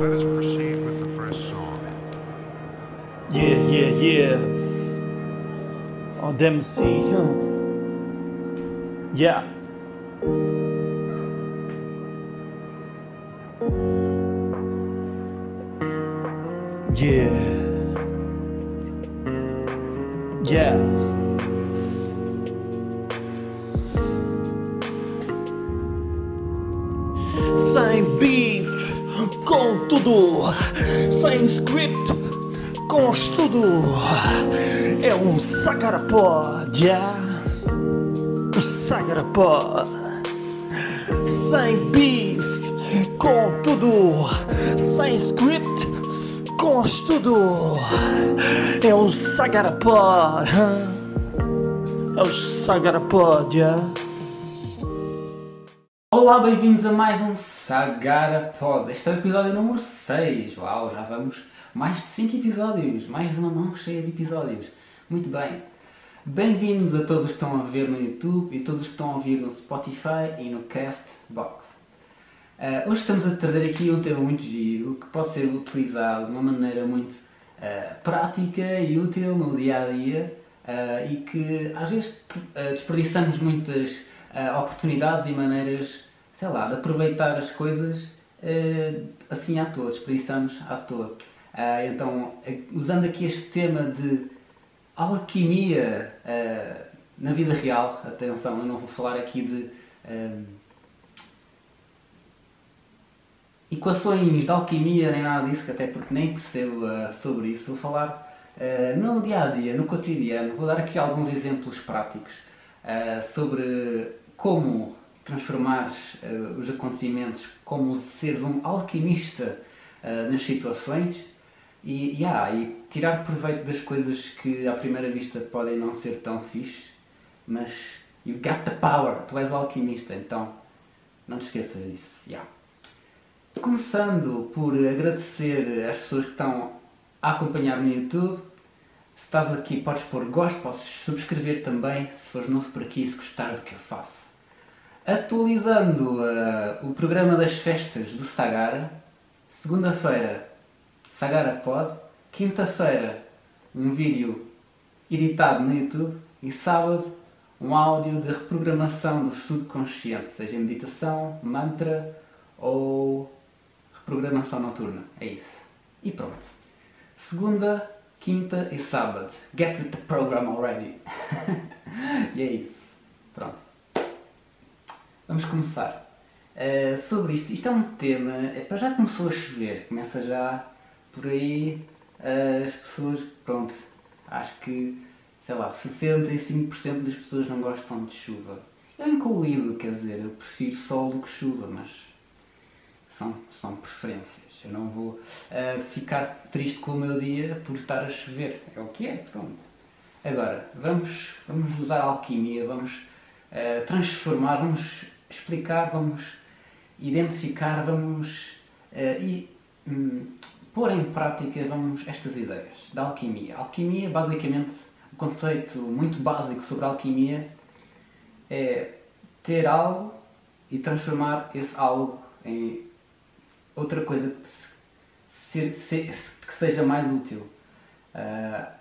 Let us proceed with the first song. Yeah, yeah, yeah. En DMC, huh? Yeah. Yeah. Yeah. Tudo. Sem script, com estudo. É um sacarapod, yeah? Um sacarapod. Sem beef, com tudo. Sem script, com estudo. É um sacarapod. É um sacarapod, yeah? Olá, bem-vindos a mais um Sagara Pod. Este é o episódio número 6. Uau, já vamos mais de 5 episódios. Mais de uma mão cheia de episódios. Muito bem. Bem-vindos a todos os que estão a ver no YouTube e todos os que estão a ouvir no Spotify e no Castbox. Uh, hoje estamos a trazer aqui um tema muito giro que pode ser utilizado de uma maneira muito uh, prática e útil no dia a dia uh, e que às vezes desperdiçamos muitas uh, oportunidades e maneiras, sei lá, de aproveitar as coisas uh, assim à toa, desperdiçamos à toa. Uh, então, eh, usando aqui este tema de alquimia na vida real, atenção, eu não vou falar aqui de equações de alquimia nem nada disso, que até porque nem percebo uh, sobre isso, vou falar uh, no dia a dia, no cotidiano, vou dar aqui alguns exemplos práticos uh, sobre como transformar os acontecimentos, como seres um alquimista nas situações e, yeah, e tirar proveito das coisas que à primeira vista podem não ser tão fixe, mas you got the power, tu és o alquimista, então não te esqueças disso. Yeah. Começando por agradecer às pessoas que estão a acompanhar no YouTube. Se estás aqui, podes pôr gosto, podes subscrever também, se fores novo por aqui, se gostares do que eu faço. Atualizando uh, o programa das festas do Sagara, segunda-feira, Sagara Pod, quinta-feira, um vídeo editado no YouTube e sábado, um áudio de reprogramação do subconsciente, seja meditação, mantra ou reprogramação noturna. É isso. E pronto. Segunda, quinta e sábado. Get the program already. e é isso. Pronto. Vamos começar. Uh, sobre isto, isto é um tema. É, para já começou a chover, começa já por aí uh, as pessoas. Pronto, acho que, sei lá, 65% das pessoas não gostam de chuva. Eu incluído, quer dizer, eu prefiro sol do que chuva, mas são, são preferências. Eu não vou uh, ficar triste com o meu dia por estar a chover. É o que é, pronto. Agora, vamos, vamos usar a alquimia, vamos transformar, vamos explicar, vamos identificar, vamos uh, e, um, pôr em prática vamos, estas ideias da alquimia. Alquimia, basicamente, o conceito muito básico sobre alquimia é ter algo e transformar esse algo em outra coisa que, se, se, que seja mais útil. Uh,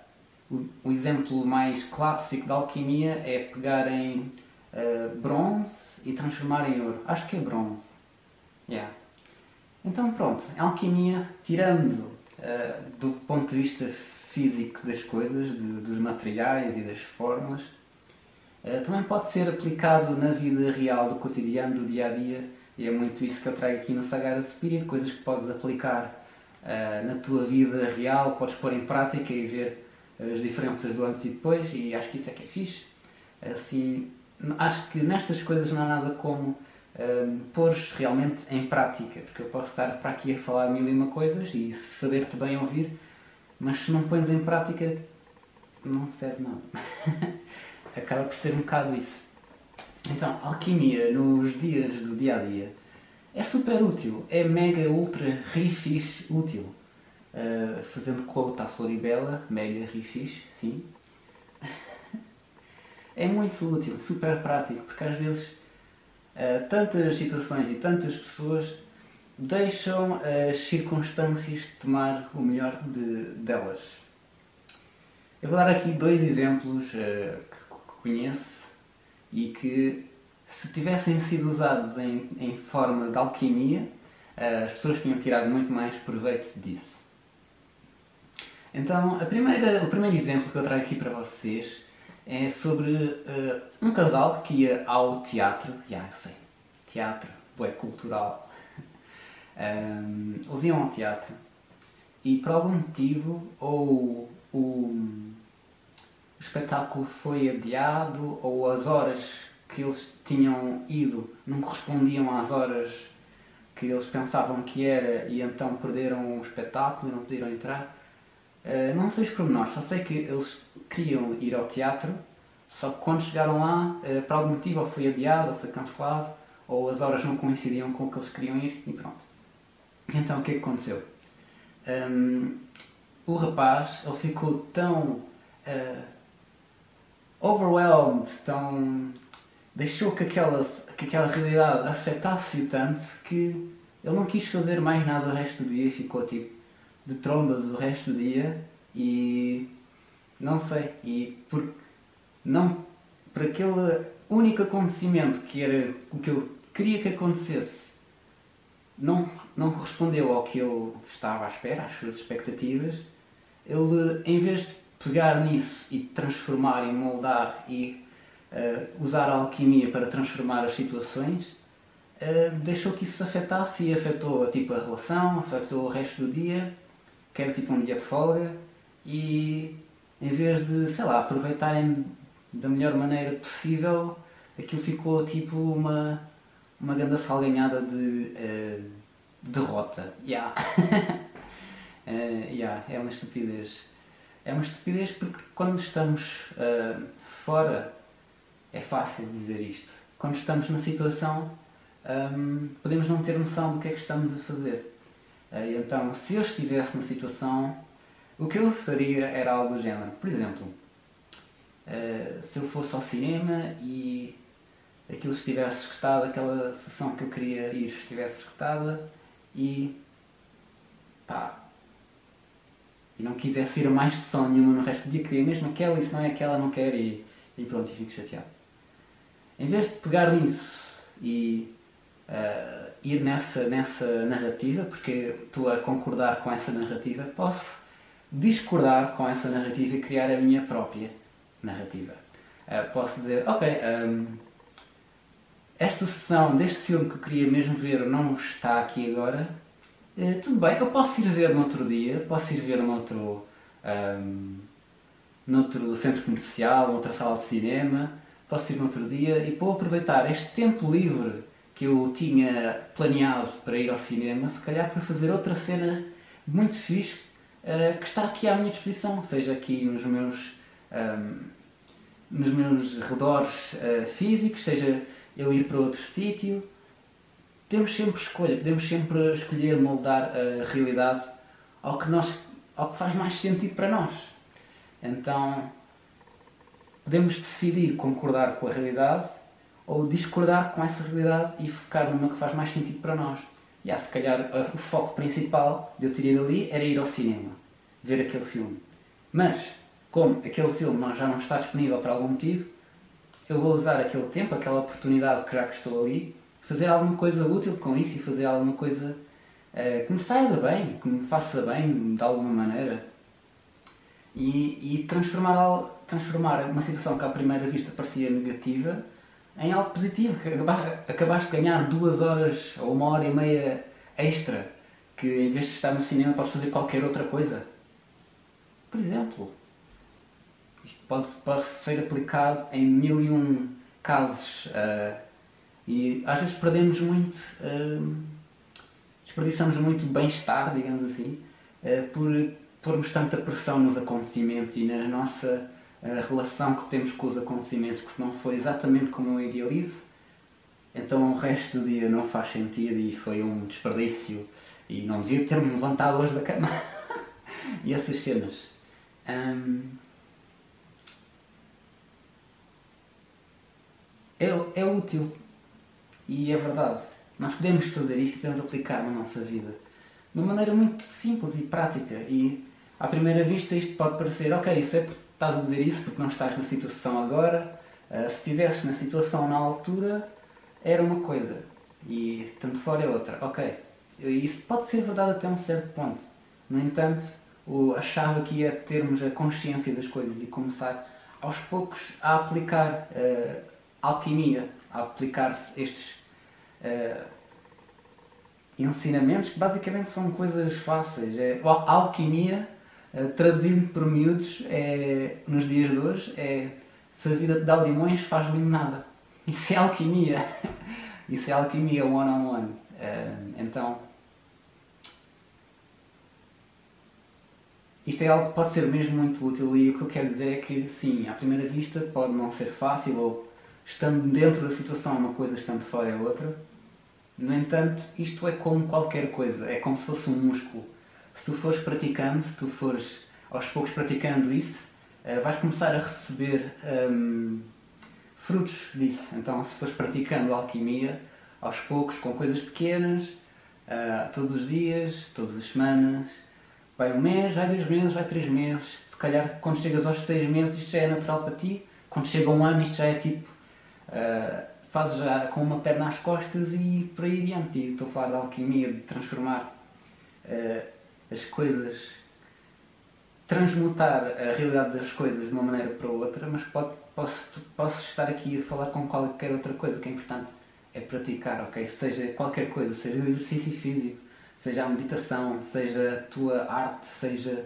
o, o, exemplo mais clássico da alquimia é pegar em uh, bronze e transformar em ouro. Acho que é bronze. Yeah. Então pronto, a alquimia, tirando uh, do ponto de vista físico das coisas, de, dos materiais e das fórmulas, também pode ser aplicado na vida real do cotidiano, do dia a dia e é muito isso que eu trago aqui no Sagara Spirit, coisas que podes aplicar uh, na tua vida real, podes pôr em prática e ver as diferenças do antes e depois, e acho que isso é que é fixe. Assim, acho que nestas coisas não há nada como um, pôr realmente em prática, porque eu posso estar para aqui a falar mil e uma coisas e saber-te bem ouvir, mas se não pões em prática, não serve nada. Acaba por ser um bocado isso. Então, alquimia nos dias do dia a dia é super útil, é mega, ultra, rifish útil. Uh, fazendo quote à Floribela, mega rifish, sim. É muito útil, super prático, porque às vezes uh, tantas situações e tantas pessoas deixam as circunstâncias tomar o melhor de, delas. Eu vou dar aqui dois exemplos uh, que conheço e que, se tivessem sido usados em, em forma de alquimia, uh, as pessoas tinham tirado muito mais proveito disso. Então, primeira, o primeiro exemplo que eu trago aqui para vocês é sobre uh, um casal que ia ao teatro. Já, sei, teatro, é cultural. um, eles iam ao teatro e por algum motivo ou o espetáculo foi adiado ou as horas que eles tinham ido não correspondiam às horas que eles pensavam que era e então perderam o espetáculo e não podiam entrar. Uh, não sei os pormenores, só sei que eles queriam ir ao teatro, só que quando chegaram lá, uh, por algum motivo, ou foi adiado, ou foi cancelado, ou as horas não coincidiam com o que eles queriam ir, e pronto. Então o que é que aconteceu? Um, o rapaz, ele ficou tão uh, overwhelmed, tão... deixou que aquela, que aquela realidade afetasse-o tanto que ele não quis fazer mais nada o resto do dia e ficou tipo de trombas o resto do dia e não sei, e por, não, por aquele único acontecimento que era o que ele queria que acontecesse não, não correspondeu ao que ele estava à espera, às suas expectativas, ele em vez de pegar nisso e transformar e moldar e uh, usar a alquimia para transformar as situações, uh, deixou que isso se afetasse e afetou tipo, a relação, afetou o resto do dia, quer tipo um dia de folga e em vez de, sei lá, aproveitarem da melhor maneira possível, aquilo ficou tipo uma uma grande salganhada de uh, derrota. Yeah. uh, yeah, é uma estupidez. É uma estupidez porque quando estamos uh, fora é fácil dizer isto. Quando estamos na situação um, podemos não ter noção do que é que estamos a fazer. Uh, então, se eu estivesse na situação, o que eu faria era algo do género. Por exemplo, uh, se eu fosse ao cinema e aquilo estivesse escutado, aquela sessão que eu queria ir estivesse escutada e pá, e não quisesse ir a mais sessão nenhuma no resto do dia, queria mesmo aquela e se não é aquela não quero e, e pronto, e fico chateado. Em vez de pegar nisso e uh, ir nessa, nessa narrativa, porque estou a concordar com essa narrativa, posso discordar com essa narrativa e criar a minha própria narrativa. Uh, posso dizer, ok, um, esta sessão deste filme que eu queria mesmo ver não está aqui agora, uh, tudo bem, eu posso ir ver no outro dia, posso ir ver noutro, um, noutro centro comercial, noutra sala de cinema, posso ir no outro dia e vou aproveitar este tempo livre que eu tinha planeado para ir ao cinema, se calhar para fazer outra cena muito fixe uh, que está aqui à minha disposição, seja aqui nos meus, um, nos meus redores uh, físicos, seja eu ir para outro sítio. Temos sempre escolha, podemos sempre escolher moldar a realidade ao que, nós, ao que faz mais sentido para nós. Então, podemos decidir concordar com a realidade ou discordar com essa realidade e focar numa que faz mais sentido para nós. E ah, se calhar o foco principal de eu ter ido ali era ir ao cinema, ver aquele filme. Mas, como aquele filme já não está disponível por algum motivo, eu vou usar aquele tempo, aquela oportunidade que já que estou ali, fazer alguma coisa útil com isso e fazer alguma coisa uh, que me saiba bem, que me faça bem de alguma maneira. E, e transformar, transformar uma situação que à primeira vista parecia negativa em algo positivo, que acabaste de ganhar duas horas ou uma hora e meia extra, que em vez de estar no cinema podes fazer qualquer outra coisa. Por exemplo, isto pode, pode ser aplicado em mil e um casos uh, e às vezes perdemos muito, uh, desperdiçamos muito bem-estar, digamos assim, uh, por pormos tanta pressão nos acontecimentos e na nossa relação que temos com os acontecimentos, que se não foi exatamente como eu idealizo, então o resto do dia não faz sentido e foi um desperdício e não devia ter-me levantado hoje da cama. e essas cenas. É, é útil. E é verdade. nós podemos fazer isto e podemos aplicar na nossa vida de uma maneira muito simples e prática. E à primeira vista isto pode parecer, ok, isso é estás a dizer isso porque não estás na situação agora. Uh, se estivesses na situação na altura, era uma coisa e tanto fora é outra. Ok, isso pode ser verdade até um certo ponto. No entanto, o, a chave aqui é termos a consciência das coisas e começar aos poucos a aplicar uh, alquimia, a aplicar-se estes uh, ensinamentos que basicamente são coisas fáceis. É, a alquimia, uh, traduzindo por miúdos, é, nos dias de hoje, é se a vida te dá limões, faz limonada. Isso é alquimia. Isso é alquimia one-on-one. On one. Uh, então, isto é algo que pode ser mesmo muito útil e o que eu quero dizer é que, sim, à primeira vista pode não ser fácil ou estando dentro da situação uma coisa, estando fora é outra. No entanto, isto é como qualquer coisa, é como se fosse um músculo. Se tu fores praticando, se tu fores aos poucos praticando isso, uh, vais começar a receber um, frutos disso. Então, se fores praticando alquimia, aos poucos, com coisas pequenas, uh, todos os dias, todas as semanas, vai um mês, vai dois meses, vai três meses, se calhar quando chegas aos seis meses isto já é natural para ti, quando chega um ano isto já é tipo, uh, fazes já com uma perna às costas e por aí adiante. E estou a falar de alquimia, de transformar uh, as coisas, transmutar a realidade das coisas de uma maneira para outra, mas pode posso, posso estar aqui a falar com qualquer outra coisa. O que é importante é praticar, ok? Seja qualquer coisa, seja o exercício físico, seja a meditação, seja a tua arte, seja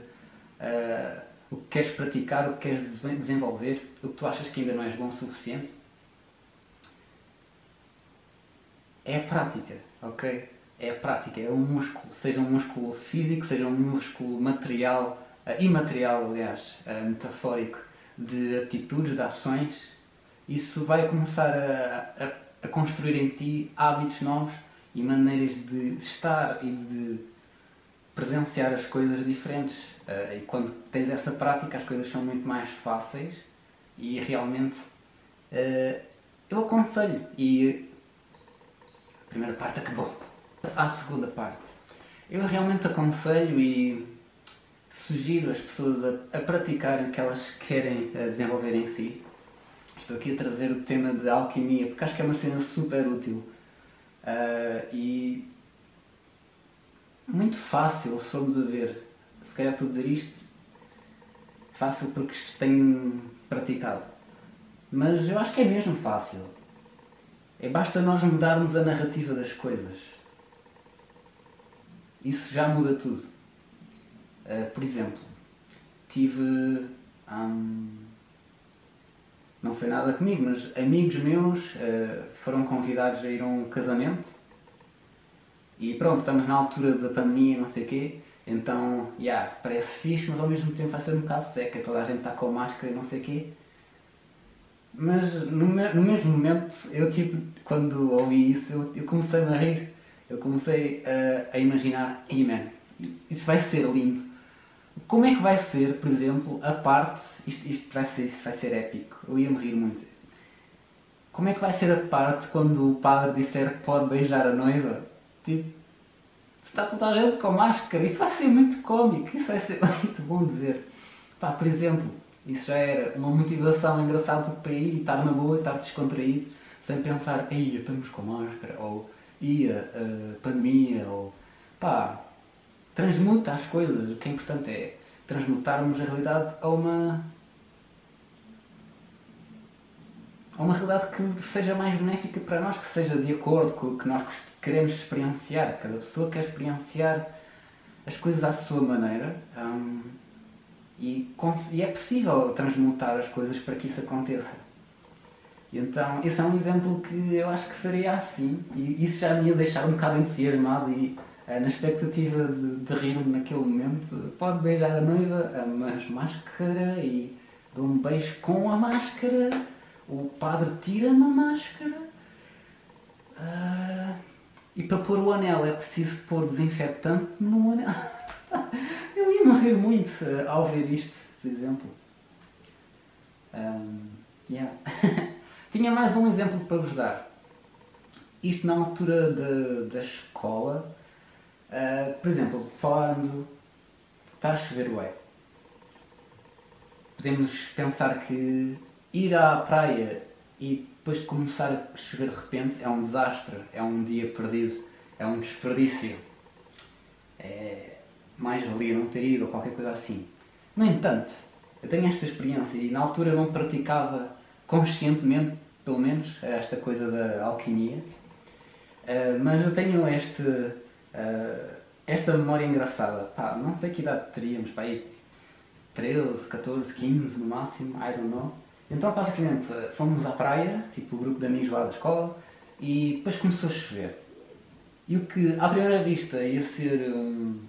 uh, o que queres praticar, o que queres desenvolver, o que tu achas que ainda não és bom o suficiente. É a prática, ok? É a prática, é um músculo, seja um músculo físico, seja um músculo material, uh, imaterial, aliás, uh, metafórico de atitudes, de ações, isso vai começar a, a, a construir em ti hábitos novos e maneiras de, estar e de presenciar as coisas diferentes. Uh, e quando tens essa prática, as coisas são muito mais fáceis e realmente eu aconselho. E a primeira parte acabou. A segunda parte. Eu realmente aconselho e sugiro as pessoas a, a praticarem o que elas querem desenvolver em si. Estou aqui a trazer o tema de alquimia porque acho que é uma cena super útil uh, e muito fácil se formos a ver. Se calhar estou a dizer isto fácil porque tenho praticado. Mas eu acho que é mesmo fácil. É basta nós mudarmos a narrativa das coisas. Isso já muda tudo. Uh, por exemplo, tive. Um, não foi nada comigo, mas amigos meus uh, foram convidados a ir a um casamento e pronto, estamos na altura da pandemia, não sei o quê, então, yeah, parece fixe, mas ao mesmo tempo vai ser um bocado seca, toda a gente está com máscara e não sei o quê. Mas no, no mesmo momento, eu tipo, quando ouvi isso, eu, eu comecei a rir, eu comecei a, a imaginar, e man, isso vai ser lindo como é que vai ser, por exemplo, a parte. Isto, isto, vai, ser, isto vai ser épico, eu ia me rir muito. Como é que vai ser a parte quando o padre disser que pode beijar a noiva? Tipo, está toda a gente com máscara, isso vai ser muito cómico, isso vai ser muito bom de ver. Pá, por exemplo, isso já era uma motivação engraçada para ir estar na boa, estar descontraído, sem pensar, ia, estamos com máscara, ou ia, uh, pandemia, ou pá, transmuta as coisas. O que é importante é transmutarmos a realidade a uma. a uma realidade que seja mais benéfica para nós, que seja de acordo com o que nós queremos experienciar. Cada pessoa quer experienciar as coisas à sua maneira um, e, e é possível transmutar as coisas para que isso aconteça. Então, esse é um exemplo que eu acho que faria assim, e isso já me ia deixar um bocado entusiasmado e eh, na expectativa de, de rir naquele momento, pode beijar a noiva, mas máscara e dá um beijo com a máscara, o padre tira-me a máscara. Uh, e para pôr o anel é preciso pôr desinfetante no anel. Eu ia morrer muito uh, ao ver isto, por exemplo. Um, yeah. Tinha mais um exemplo para vos dar. isto na altura de- da escola, ah, por exemplo, falando, está a chover ué. Podemos pensar que ir à praia e depois de começar a chover de repente é um desastre, é um dia perdido, é um desperdício. É mais valia não ter ido ou qualquer coisa assim. No entanto, eu tenho esta experiência e na altura não praticava conscientemente, pelo menos, esta coisa da alquimia, Uh, mas eu tenho este, uh, esta memória engraçada. Pá, não sei que idade teríamos, pá, aí 13, 14, 15 no máximo, I don't know. Então, basicamente, uh, fomos à praia, tipo o grupo de amigos lá da escola, e depois começou a chover. E o que à primeira vista ia ser um,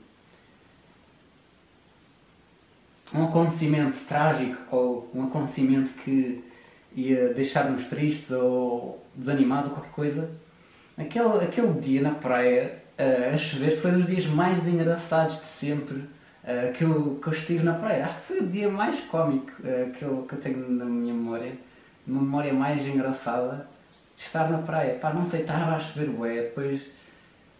um acontecimento trágico ou um acontecimento que ia deixar-nos tristes ou desanimados ou qualquer coisa, aquele, aquele dia na praia uh, a chover foi um dos dias mais engraçados de sempre uh, que, eu, que eu estive na praia. Acho que foi o dia mais cómico uh, que, eu, que eu tenho na minha memória, uma memória mais engraçada de estar na praia. Pá, não sei, estava a chover bué, depois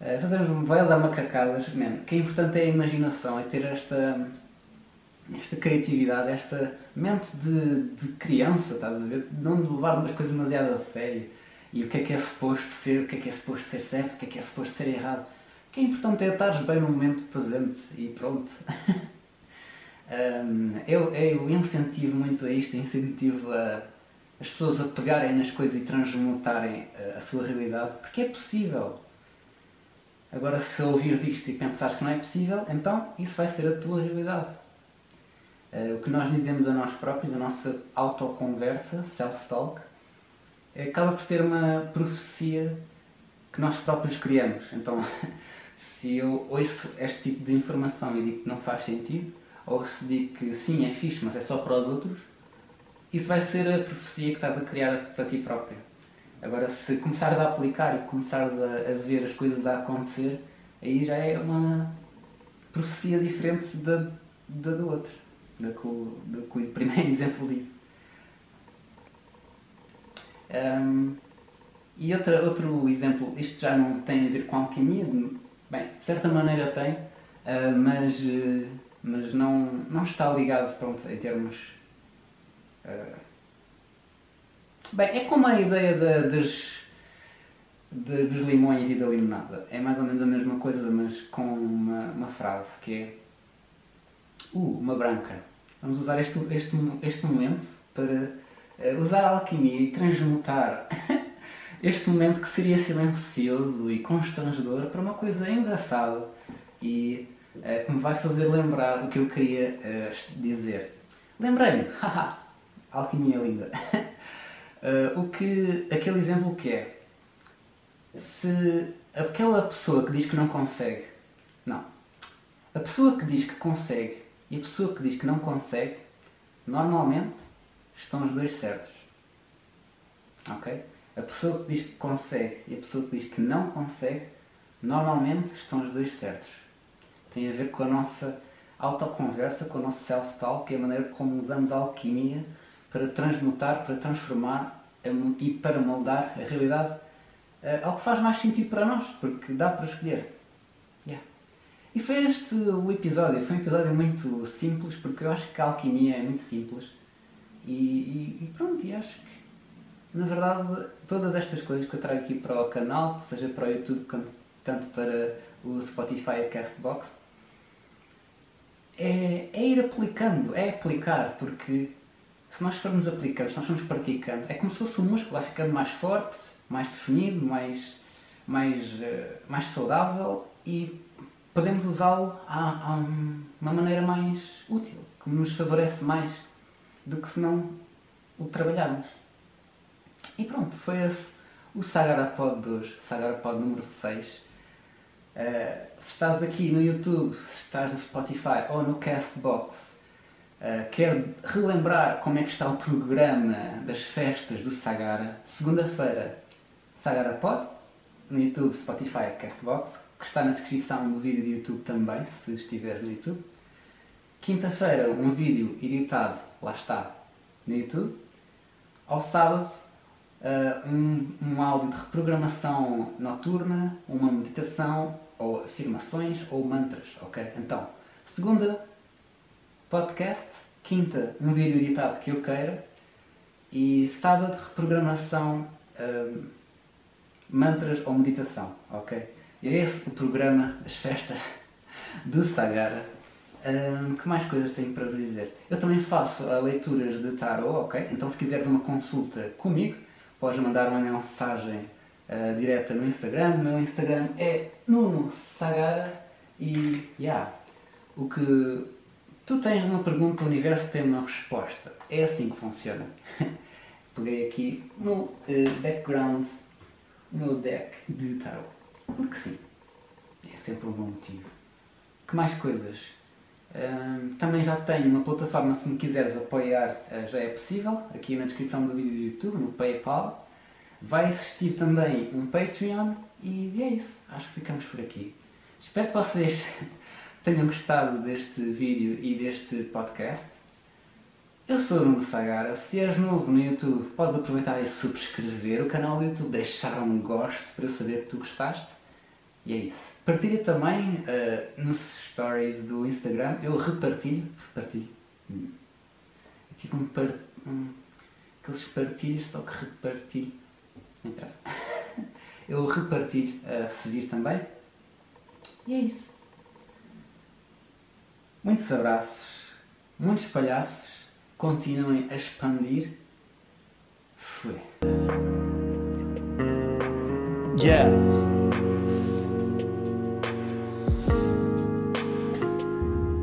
uh, fazemos um baile da macacadas. Man, que é importante é a imaginação, é ter esta esta criatividade, esta mente de, de criança, estás a ver? Não de levar umas coisas demasiado a sério. E o que é que é suposto ser, o que é que é suposto ser certo, o que é que é suposto ser errado. O que é importante é estares bem no momento presente e pronto. um, eu, eu incentivo muito a isto, incentivo a, as pessoas a pegarem nas coisas e transmutarem a, a sua realidade, porque é possível. Agora, se ouvires isto e pensares que não é possível, então isso vai ser a tua realidade. Uh, o que nós dizemos a nós próprios, a nossa autoconversa, self-talk, acaba por ser uma profecia que nós próprios criamos. Então, se eu ouço este tipo de informação e digo que não faz sentido, ou se digo que sim, é fixe, mas é só para os outros, isso vai ser a profecia que estás a criar para ti próprio. Agora, se começares a aplicar e começares a, a ver as coisas a acontecer, aí já é uma profecia diferente da, da do outro, da que o, da que o primeiro exemplo disse. Um, e outra, outro exemplo, isto já não tem a ver com alquimia, bem, de certa maneira tem, uh, mas, uh, mas não, não está ligado pronto, em termos. Uh, bem, é como a ideia de, dos, de, dos limões e da limonada. É mais ou menos a mesma coisa, mas com uma, uma frase que é. Uh, uma branca. Vamos usar este, este, este momento para usar a alquimia e transmutar este momento que seria silencioso e constrangedor para uma coisa engraçada e uh, que me vai fazer lembrar o que eu queria uh, dizer. Lembrei-me, alquimia linda. uh, o que, aquele exemplo que é, se aquela pessoa que diz que não consegue, não, a pessoa que diz que consegue e pessoa que diz que não consegue, normalmente estão os dois certos. Ok? A pessoa que diz que consegue e a pessoa que diz que não consegue, normalmente estão os dois certos. Tem a ver com a nossa autoconversa, com o nosso self-talk, que é a maneira como usamos a alquimia para transmutar, para transformar e para moldar a realidade ao que faz mais sentido para nós, porque dá para escolher. E foi este o episódio, foi um episódio muito simples, porque eu acho que a alquimia é muito simples. E, e, e pronto, e acho que na verdade todas estas coisas que eu trago aqui para o canal, seja para o YouTube, tanto para o Spotify e a Castbox, é, é ir aplicando, é aplicar, porque se nós formos aplicando, se nós formos praticando, é como se fosse um músculo, vai ficando mais forte, mais definido, mais, mais, uh, mais saudável e podemos usá-lo a, a uma maneira mais útil, que nos favorece mais do que se não o trabalharmos. E pronto, foi esse o Sagarapod de hoje, Sagarapod número 6. Uh, se estás aqui no YouTube, se estás no Spotify ou no Castbox, uh, quero relembrar como é que está o programa das festas do Sagara. Segunda-feira, Sagarapod, no YouTube, Spotify Castbox, que está na descrição do vídeo do YouTube também, se estiveres no YouTube. Quinta-feira, um vídeo editado, lá está, no YouTube. Ao sábado, uh, um, um áudio de reprogramação noturna, uma meditação, ou afirmações, ou mantras, ok? Então, segunda, podcast, quinta, um vídeo editado que eu queira, e sábado, reprogramação, uh, mantras ou meditação, ok? E é esse o programa das festas do Sagara. Um, que mais coisas tenho para vos dizer? Eu também faço leituras de tarot, ok? Então se quiseres uma consulta comigo, podes mandar uma mensagem uh, direta no Instagram. O meu Instagram é Nuno Sagara e, yeah, o que... Tu tens uma pergunta, o universo tem uma resposta. É assim que funciona. Peguei aqui no uh, background, no deck de tarot. Porque sim. É sempre um bom motivo. Que mais coisas? também já tenho uma plataforma, se me quiseres apoiar, uh, já é possível, aqui na descrição do vídeo do YouTube, no PayPal. Vai existir também um Patreon e é isso. Acho que ficamos por aqui. Espero que vocês tenham gostado deste vídeo e deste podcast. Eu sou o Nuno Sagara. Se és novo no YouTube, podes aproveitar e subscrever o canal do YouTube, deixar um gosto para eu saber que tu gostaste. E é isso. Partilha também uh, nos stories do Instagram. Eu repartilho. Repartilho. É tipo um, par, um. Aqueles partilhos, só que repartilho. Não interessa. Eu repartilho a seguir também. E é isso. Muitos abraços, muitos palhaços. Continuem a expandir. Fui. Yeah.